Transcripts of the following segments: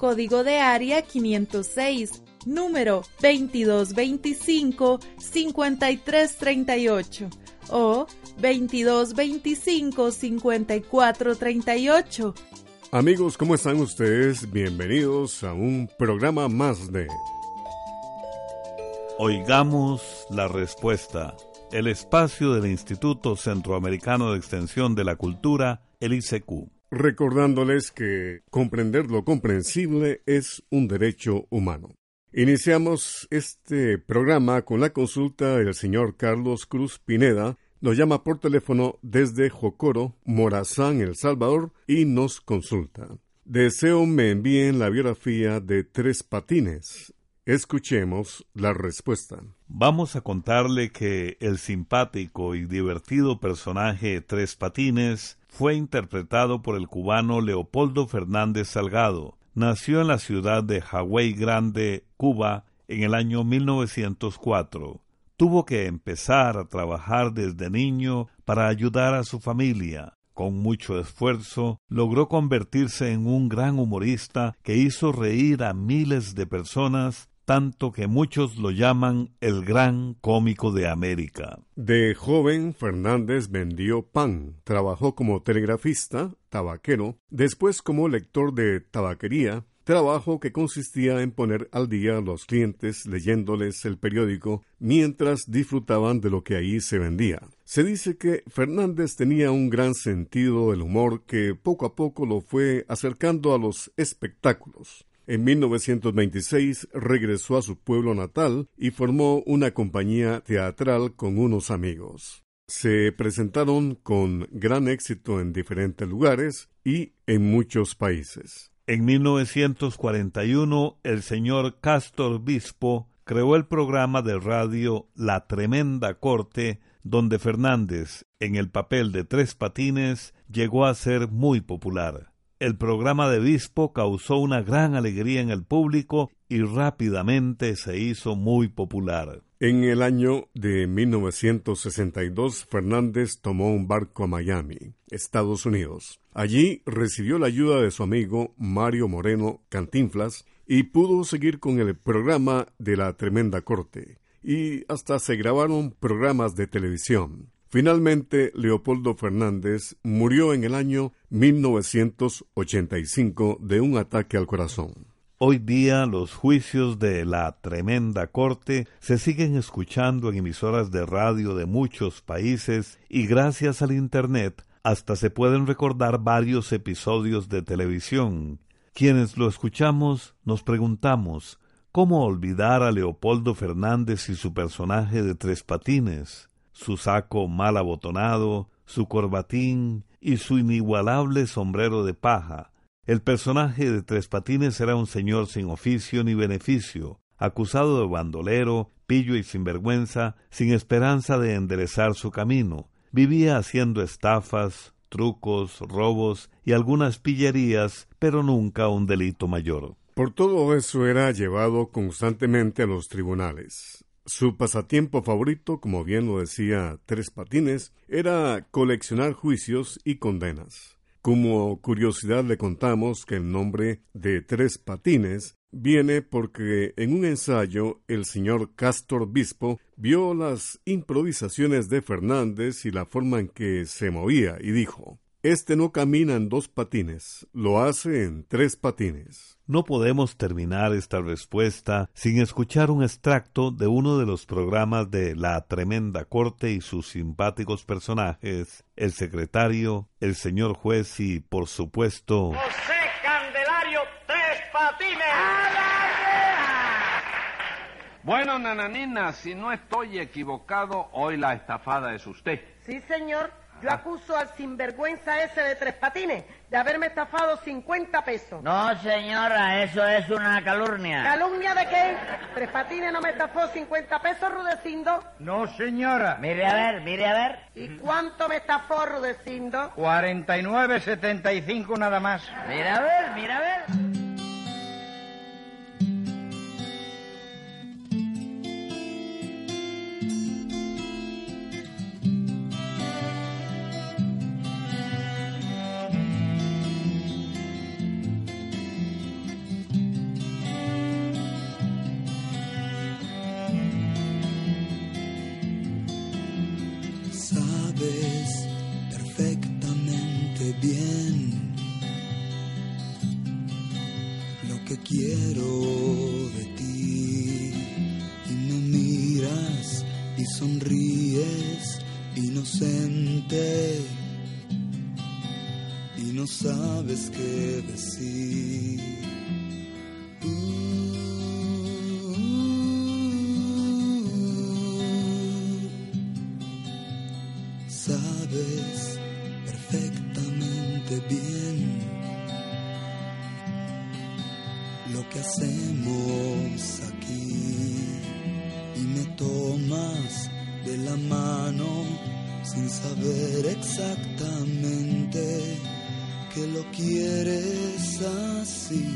código de área 506, número 2225-5338 o 2225-5438 Amigos, ¿cómo están ustedes? Bienvenidos a un programa más de Oigamos la respuesta, el espacio del Instituto Centroamericano de Extensión de la Cultura, el ICQ. Recordándoles que comprender lo comprensible es un derecho humano. Iniciamos este programa con la consulta del señor Carlos Cruz Pineda, nos llama por teléfono desde Jocoro, Morazán, El Salvador, y nos consulta. Deseo me envíen la biografía de Tres Patines. Escuchemos la respuesta. Vamos a contarle que el simpático y divertido personaje Tres Patines fue interpretado por el cubano Leopoldo Fernández Salgado. Nació en la ciudad de Hawái Grande, Cuba, en el año 1904 tuvo que empezar a trabajar desde niño para ayudar a su familia. Con mucho esfuerzo, logró convertirse en un gran humorista que hizo reír a miles de personas, tanto que muchos lo llaman el gran cómico de América. De joven, Fernández vendió pan, trabajó como telegrafista, tabaquero, después como lector de tabaquería, trabajo que consistía en poner al día a los clientes leyéndoles el periódico mientras disfrutaban de lo que ahí se vendía. Se dice que Fernández tenía un gran sentido del humor que poco a poco lo fue acercando a los espectáculos. En 1926 regresó a su pueblo natal y formó una compañía teatral con unos amigos. Se presentaron con gran éxito en diferentes lugares y en muchos países. En 1941, el señor Castor Bispo creó el programa de radio La Tremenda Corte, donde Fernández, en el papel de Tres Patines, llegó a ser muy popular. El programa de Bispo causó una gran alegría en el público y rápidamente se hizo muy popular. En el año de 1962, Fernández tomó un barco a Miami, Estados Unidos. Allí recibió la ayuda de su amigo Mario Moreno Cantinflas y pudo seguir con el programa de la Tremenda Corte, y hasta se grabaron programas de televisión. Finalmente, Leopoldo Fernández murió en el año 1985 de un ataque al corazón. Hoy día los juicios de la tremenda corte se siguen escuchando en emisoras de radio de muchos países y gracias al Internet hasta se pueden recordar varios episodios de televisión. Quienes lo escuchamos nos preguntamos ¿Cómo olvidar a Leopoldo Fernández y su personaje de tres patines? Su saco mal abotonado, su corbatín y su inigualable sombrero de paja, El personaje de Tres Patines era un señor sin oficio ni beneficio, acusado de bandolero, pillo y sinvergüenza, sin esperanza de enderezar su camino. Vivía haciendo estafas, trucos, robos y algunas pillerías, pero nunca un delito mayor. Por todo eso era llevado constantemente a los tribunales. Su pasatiempo favorito, como bien lo decía Tres Patines, era coleccionar juicios y condenas. Como curiosidad le contamos que el nombre de Tres Patines viene porque en un ensayo el señor Castor Bispo vio las improvisaciones de Fernández y la forma en que se movía y dijo este no camina en dos patines, lo hace en tres patines. No podemos terminar esta respuesta sin escuchar un extracto de uno de los programas de La Tremenda Corte y sus simpáticos personajes, el secretario, el señor juez y, por supuesto... José Candelario Tres Patines. Bueno, nananina, si no estoy equivocado, hoy la estafada es usted. Sí, señor. Yo acuso al sinvergüenza ese de tres patines de haberme estafado 50 pesos. No, señora, eso es una calumnia. ¿Calumnia de qué? Tres patines no me estafó 50 pesos, Rudecindo. No, señora. Mire a ver, mire a ver. ¿Y cuánto me estafó, Rudecindo? 49.75 nada más. Mira a ver, mira a Perfectamente bien lo que hacemos aquí y me tomas de la mano sin saber exactamente que lo quieres así.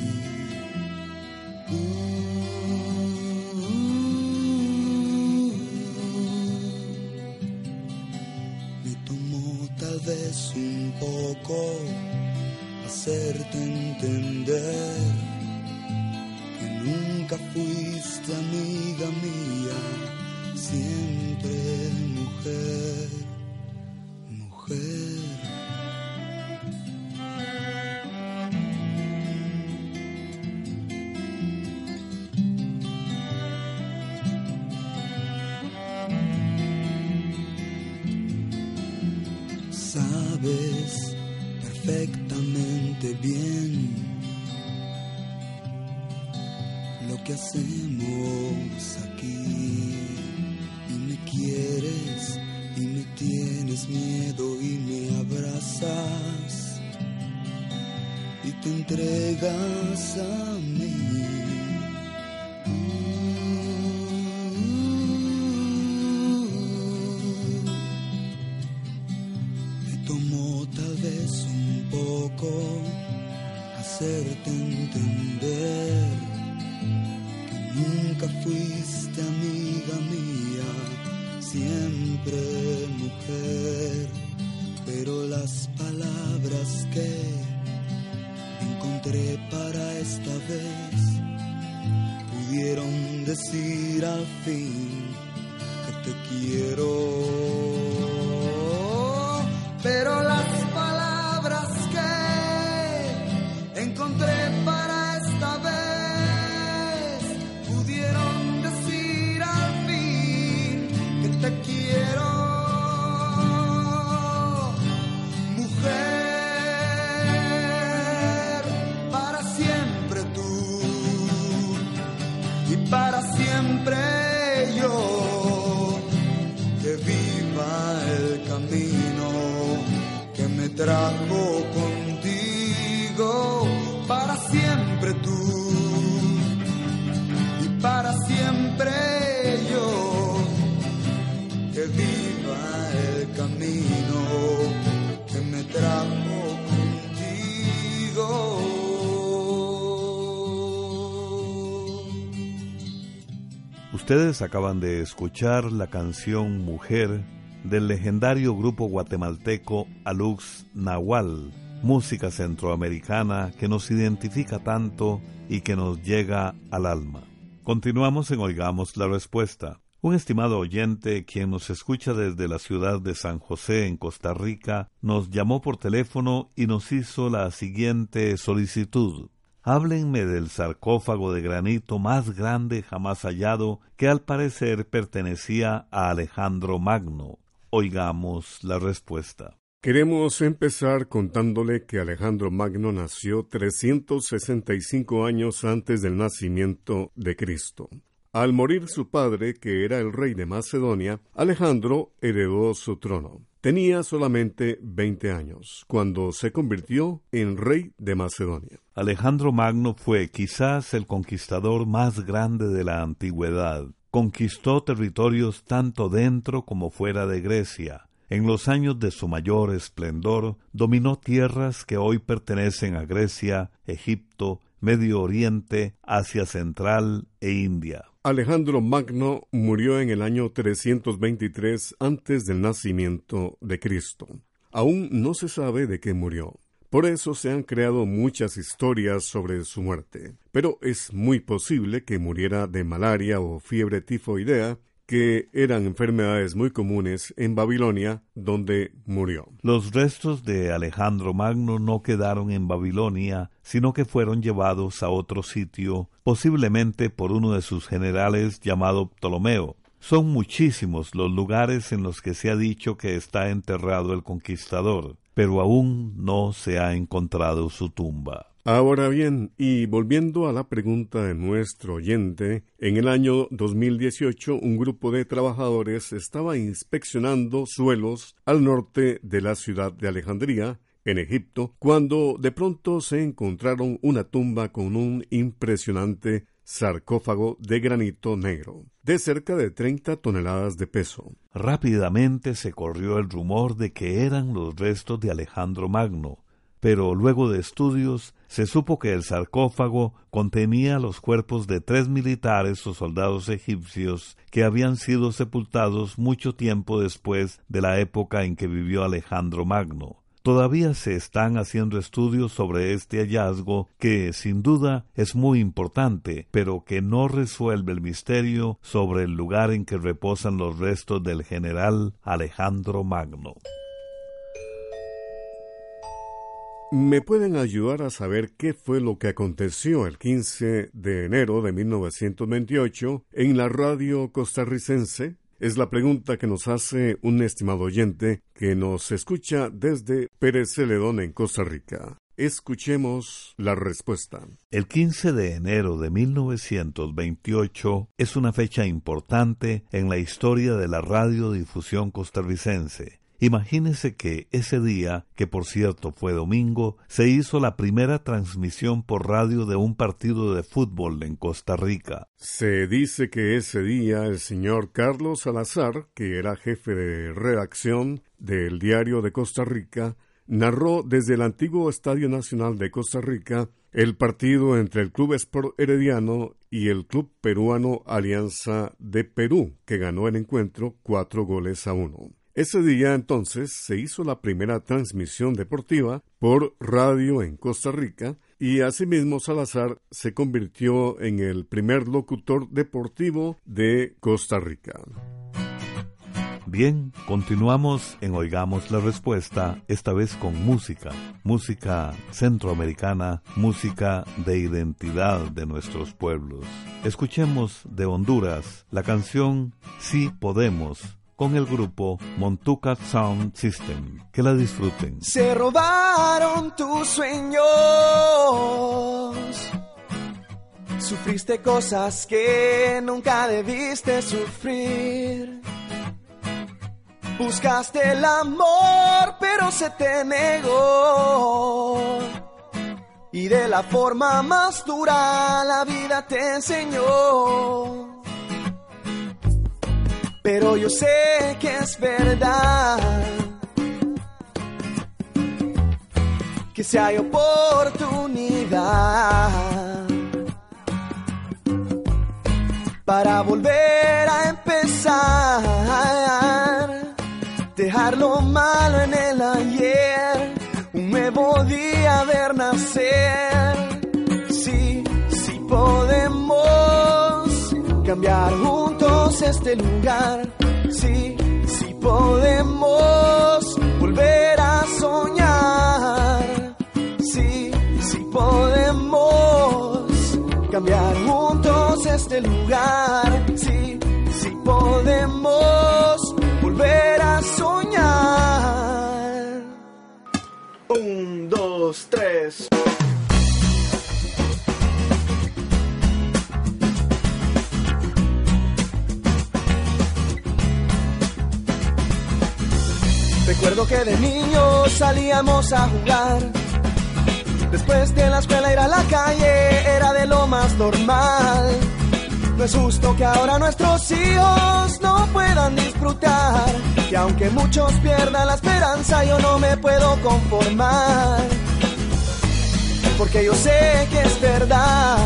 Sabes perfectamente bien lo que hacemos aquí y me quieres y me tienes miedo y me abrazas y te entregas a mí. Que encontré para esta vez pudieron decir al fin que te quiero. viva el camino que me trajo contigo. Ustedes acaban de escuchar la canción Mujer del legendario grupo guatemalteco Alux Nahual, música centroamericana que nos identifica tanto y que nos llega al alma. Continuamos en Oigamos la Respuesta. Un estimado oyente, quien nos escucha desde la ciudad de San José, en Costa Rica, nos llamó por teléfono y nos hizo la siguiente solicitud. Háblenme del sarcófago de granito más grande jamás hallado que al parecer pertenecía a Alejandro Magno. Oigamos la respuesta. Queremos empezar contándole que Alejandro Magno nació 365 años antes del nacimiento de Cristo. Al morir su padre, que era el rey de Macedonia, Alejandro heredó su trono. Tenía solamente 20 años cuando se convirtió en rey de Macedonia. Alejandro Magno fue quizás el conquistador más grande de la antigüedad. Conquistó territorios tanto dentro como fuera de Grecia. En los años de su mayor esplendor, dominó tierras que hoy pertenecen a Grecia, Egipto, Medio Oriente, Asia Central e India. Alejandro Magno murió en el año 323 antes del nacimiento de Cristo. Aún no se sabe de qué murió. Por eso se han creado muchas historias sobre su muerte. Pero es muy posible que muriera de malaria o fiebre tifoidea que eran enfermedades muy comunes en Babilonia, donde murió. Los restos de Alejandro Magno no quedaron en Babilonia, sino que fueron llevados a otro sitio, posiblemente por uno de sus generales llamado Ptolomeo. Son muchísimos los lugares en los que se ha dicho que está enterrado el conquistador, pero aún no se ha encontrado su tumba. Ahora bien, y volviendo a la pregunta de nuestro oyente, en el año 2018 un grupo de trabajadores estaba inspeccionando suelos al norte de la ciudad de Alejandría, en Egipto, cuando de pronto se encontraron una tumba con un impresionante sarcófago de granito negro, de cerca de 30 toneladas de peso. Rápidamente se corrió el rumor de que eran los restos de Alejandro Magno, pero luego de estudios se supo que el sarcófago contenía los cuerpos de tres militares o soldados egipcios que habían sido sepultados mucho tiempo después de la época en que vivió Alejandro Magno. Todavía se están haciendo estudios sobre este hallazgo que sin duda es muy importante, pero que no resuelve el misterio sobre el lugar en que reposan los restos del general Alejandro Magno. ¿Me pueden ayudar a saber qué fue lo que aconteció el 15 de enero de 1928 en la radio costarricense? Es la pregunta que nos hace un estimado oyente que nos escucha desde Pérez Celedón en Costa Rica. Escuchemos la respuesta. El 15 de enero de 1928 es una fecha importante en la historia de la radiodifusión costarricense. Imagínese que ese día, que por cierto fue domingo, se hizo la primera transmisión por radio de un partido de fútbol en Costa Rica. Se dice que ese día el señor Carlos Salazar, que era jefe de redacción del diario de Costa Rica, narró desde el antiguo Estadio Nacional de Costa Rica el partido entre el Club Sport Herediano y el Club Peruano Alianza de Perú, que ganó el encuentro cuatro goles a uno. Ese día entonces se hizo la primera transmisión deportiva por radio en Costa Rica y asimismo Salazar se convirtió en el primer locutor deportivo de Costa Rica. Bien, continuamos en Oigamos la Respuesta, esta vez con música, música centroamericana, música de identidad de nuestros pueblos. Escuchemos de Honduras la canción Sí Podemos con el grupo Montuca Sound System. Que la disfruten. Se robaron tus sueños. Sufriste cosas que nunca debiste sufrir. Buscaste el amor, pero se te negó. Y de la forma más dura la vida te enseñó pero yo sé que es verdad. Que si hay oportunidad, para volver a empezar. Dejar lo malo en el ayer, un nuevo día ver nacer. Cambiar juntos este lugar. Sí, que de niños salíamos a jugar. Después de la escuela ir a la calle era de lo más normal. No es justo que ahora nuestros hijos no puedan disfrutar. Y aunque muchos pierdan la esperanza, yo no me puedo conformar. Porque yo sé que es verdad.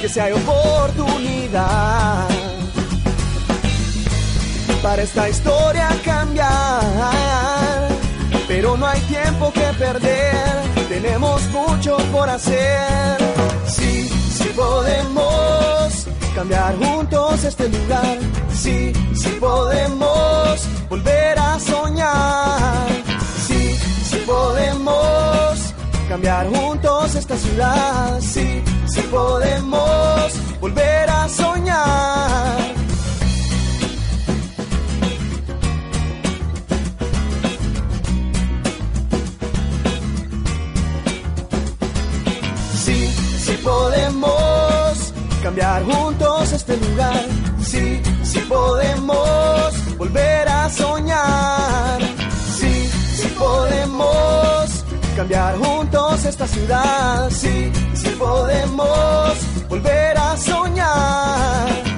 Que si hay oportunidad para esta historia cambiar. Pero no hay tiempo que perder, tenemos mucho por hacer. Sí, sí podemos cambiar juntos este lugar. Sí, sí podemos volver a soñar. Sí, sí podemos cambiar juntos esta ciudad. Sí, sí podemos volver a soñar. Podemos cambiar juntos este lugar. Sí, sí podemos volver a soñar. Sí, sí podemos cambiar juntos esta ciudad. Sí, sí podemos volver a soñar.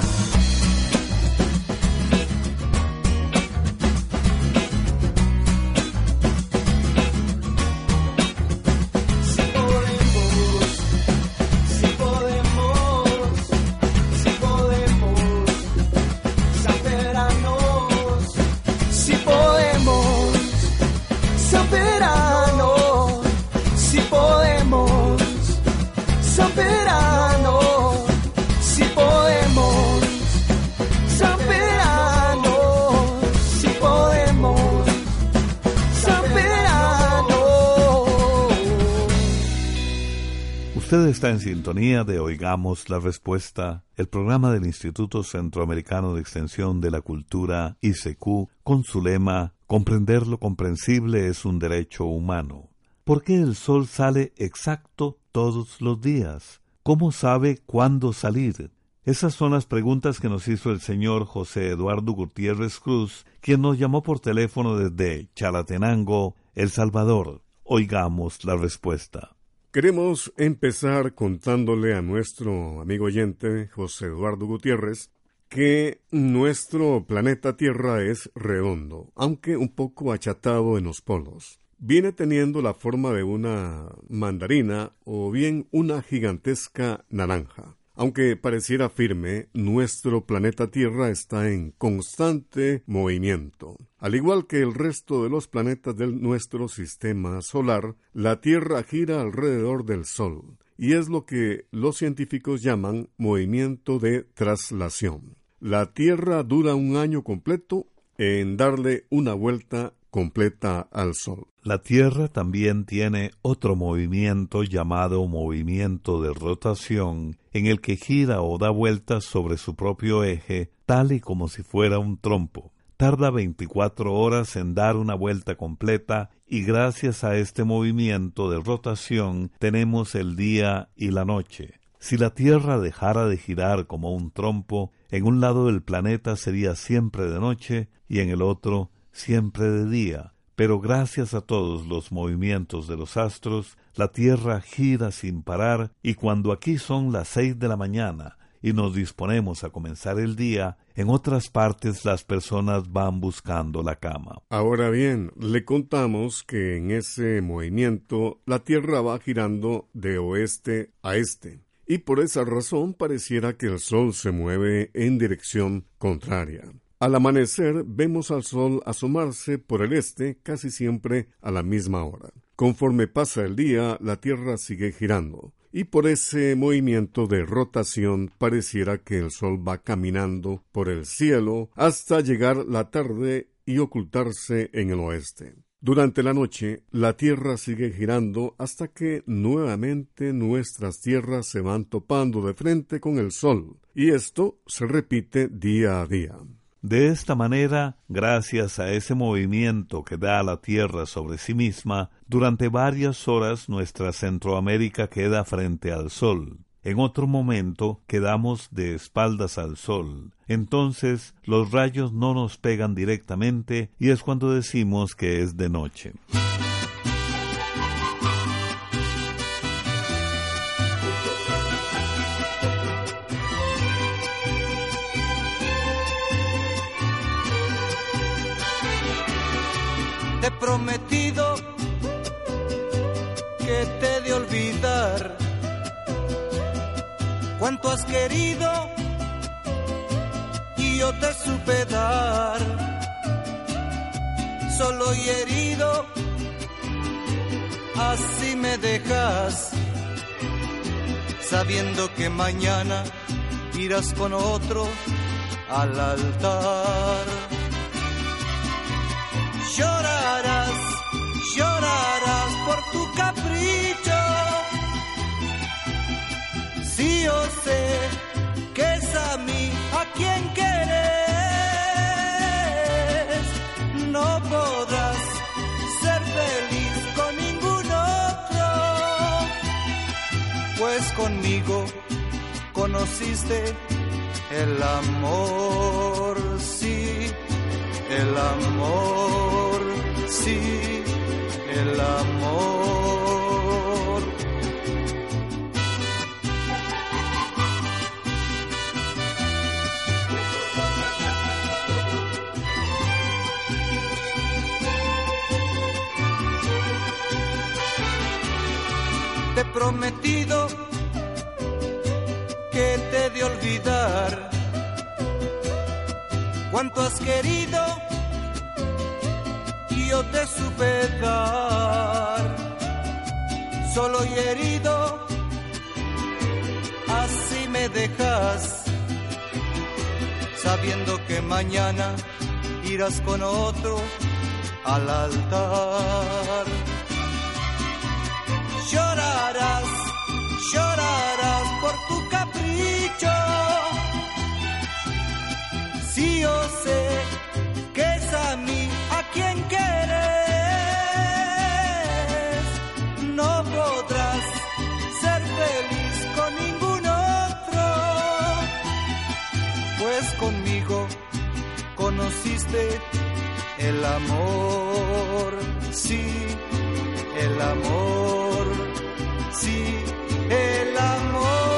Usted está en sintonía de Oigamos la Respuesta, el programa del Instituto Centroamericano de Extensión de la Cultura, ICQ, con su lema Comprender lo comprensible es un derecho humano. ¿Por qué el sol sale exacto todos los días? ¿Cómo sabe cuándo salir? Esas son las preguntas que nos hizo el señor José Eduardo Gutiérrez Cruz, quien nos llamó por teléfono desde Chalatenango, El Salvador. Oigamos la respuesta. Queremos empezar contándole a nuestro amigo oyente José Eduardo Gutiérrez que nuestro planeta Tierra es redondo, aunque un poco achatado en los polos. Viene teniendo la forma de una mandarina o bien una gigantesca naranja. Aunque pareciera firme, nuestro planeta Tierra está en constante movimiento. Al igual que el resto de los planetas de nuestro sistema solar, la Tierra gira alrededor del Sol, y es lo que los científicos llaman movimiento de traslación. La Tierra dura un año completo en darle una vuelta completa al Sol. La Tierra también tiene otro movimiento llamado movimiento de rotación, en el que gira o da vueltas sobre su propio eje, tal y como si fuera un trompo. Tarda 24 horas en dar una vuelta completa y gracias a este movimiento de rotación tenemos el día y la noche. Si la Tierra dejara de girar como un trompo, en un lado del planeta sería siempre de noche y en el otro siempre de día, pero gracias a todos los movimientos de los astros, la Tierra gira sin parar y cuando aquí son las seis de la mañana y nos disponemos a comenzar el día, en otras partes las personas van buscando la cama. Ahora bien, le contamos que en ese movimiento la Tierra va girando de oeste a este. y por esa razón pareciera que el Sol se mueve en dirección contraria. Al amanecer vemos al Sol asomarse por el este casi siempre a la misma hora. Conforme pasa el día, la Tierra sigue girando, y por ese movimiento de rotación pareciera que el Sol va caminando por el cielo hasta llegar la tarde y ocultarse en el oeste. Durante la noche, la Tierra sigue girando hasta que nuevamente nuestras tierras se van topando de frente con el Sol, y esto se repite día a día. De esta manera, gracias a ese movimiento que da la Tierra sobre sí misma, durante varias horas nuestra Centroamérica queda frente al Sol. En otro momento quedamos de espaldas al sol. Entonces los rayos no nos pegan directamente y es cuando decimos que es de noche. Te he prometido que te de olvidar cuánto has querido y yo te supe dar. Solo y herido, así me dejas, sabiendo que mañana irás con otro al altar. Llorarás, llorarás por tu capricho. Si yo sé que es a mí a quien quieres, no podrás ser feliz con ningún otro, pues conmigo conociste el amor, el amor, sí, el amor. te he prometido que te de olvidar cuánto has querido yo te supe dar solo y herido así me dejas sabiendo que mañana irás con otro al altar llorarás, llorarás por tu capricho. Yo sé que es a mí a quien quieres, no podrás ser feliz con ningún otro, pues conmigo conociste el amor, sí, el amor, sí, el amor.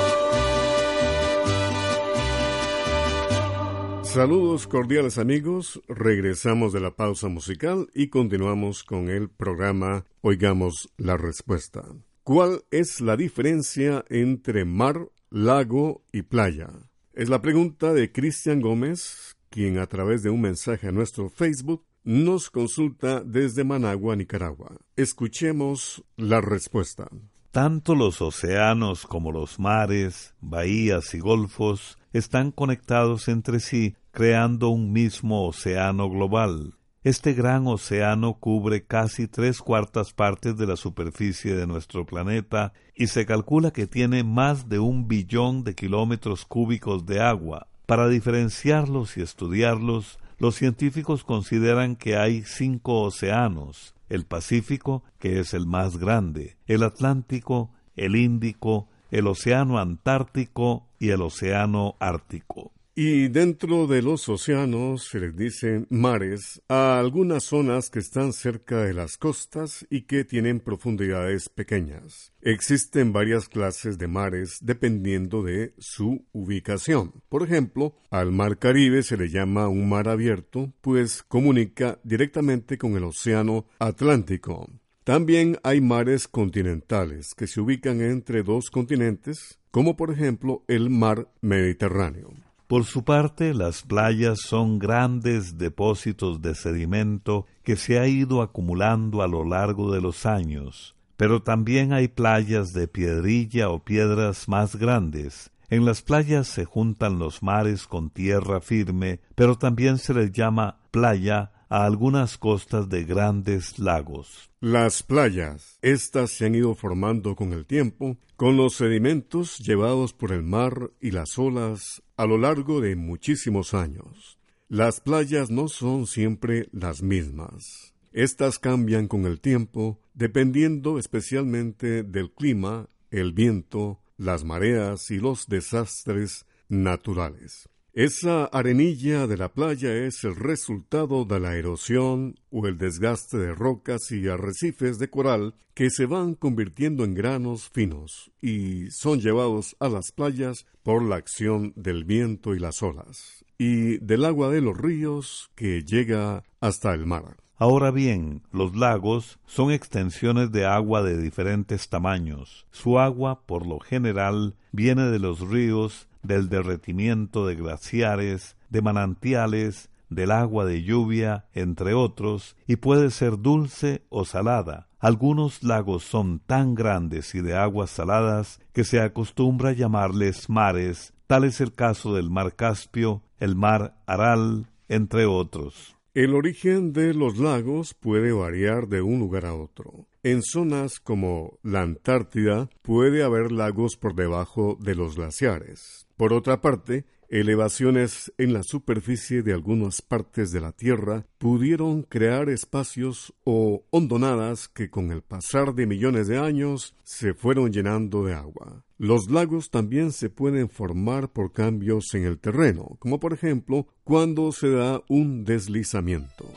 Saludos cordiales amigos, regresamos de la pausa musical y continuamos con el programa Oigamos la Respuesta. ¿Cuál es la diferencia entre mar, lago y playa? Es la pregunta de Cristian Gómez, quien a través de un mensaje a nuestro Facebook nos consulta desde Managua, Nicaragua. Escuchemos la respuesta. Tanto los océanos como los mares, bahías y golfos están conectados entre sí, creando un mismo océano global. Este gran océano cubre casi tres cuartas partes de la superficie de nuestro planeta y se calcula que tiene más de un billón de kilómetros cúbicos de agua. Para diferenciarlos y estudiarlos, los científicos consideran que hay cinco océanos, el Pacífico, que es el más grande, el Atlántico, el Índico, el Océano Antártico y el Océano Ártico. Y dentro de los océanos se les dicen mares a algunas zonas que están cerca de las costas y que tienen profundidades pequeñas. Existen varias clases de mares dependiendo de su ubicación. Por ejemplo, al mar Caribe se le llama un mar abierto, pues comunica directamente con el océano Atlántico. También hay mares continentales que se ubican entre dos continentes, como por ejemplo el mar Mediterráneo. Por su parte, las playas son grandes depósitos de sedimento que se ha ido acumulando a lo largo de los años, pero también hay playas de piedrilla o piedras más grandes. En las playas se juntan los mares con tierra firme, pero también se les llama playa a algunas costas de grandes lagos. Las playas, estas se han ido formando con el tiempo, con los sedimentos llevados por el mar y las olas a lo largo de muchísimos años. Las playas no son siempre las mismas. Estas cambian con el tiempo, dependiendo especialmente del clima, el viento, las mareas y los desastres naturales. Esa arenilla de la playa es el resultado de la erosión o el desgaste de rocas y arrecifes de coral que se van convirtiendo en granos finos y son llevados a las playas por la acción del viento y las olas y del agua de los ríos que llega hasta el mar. Ahora bien, los lagos son extensiones de agua de diferentes tamaños. Su agua, por lo general, viene de los ríos del derretimiento de glaciares, de manantiales, del agua de lluvia, entre otros, y puede ser dulce o salada. Algunos lagos son tan grandes y de aguas saladas que se acostumbra llamarles mares, tal es el caso del mar Caspio, el mar Aral, entre otros. El origen de los lagos puede variar de un lugar a otro. En zonas como la Antártida puede haber lagos por debajo de los glaciares. Por otra parte, elevaciones en la superficie de algunas partes de la Tierra pudieron crear espacios o hondonadas que con el pasar de millones de años se fueron llenando de agua. Los lagos también se pueden formar por cambios en el terreno, como por ejemplo cuando se da un deslizamiento.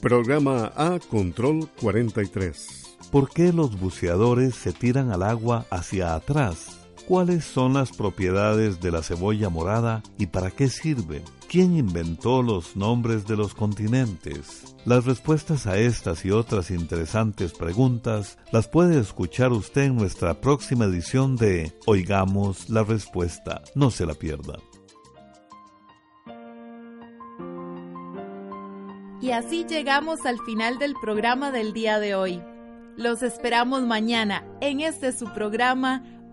Programa A Control 43. ¿Por qué los buceadores se tiran al agua hacia atrás? ¿Cuáles son las propiedades de la cebolla morada y para qué sirve? ¿Quién inventó los nombres de los continentes? Las respuestas a estas y otras interesantes preguntas las puede escuchar usted en nuestra próxima edición de Oigamos la Respuesta. No se la pierda. Y así llegamos al final del programa del día de hoy. Los esperamos mañana en este su programa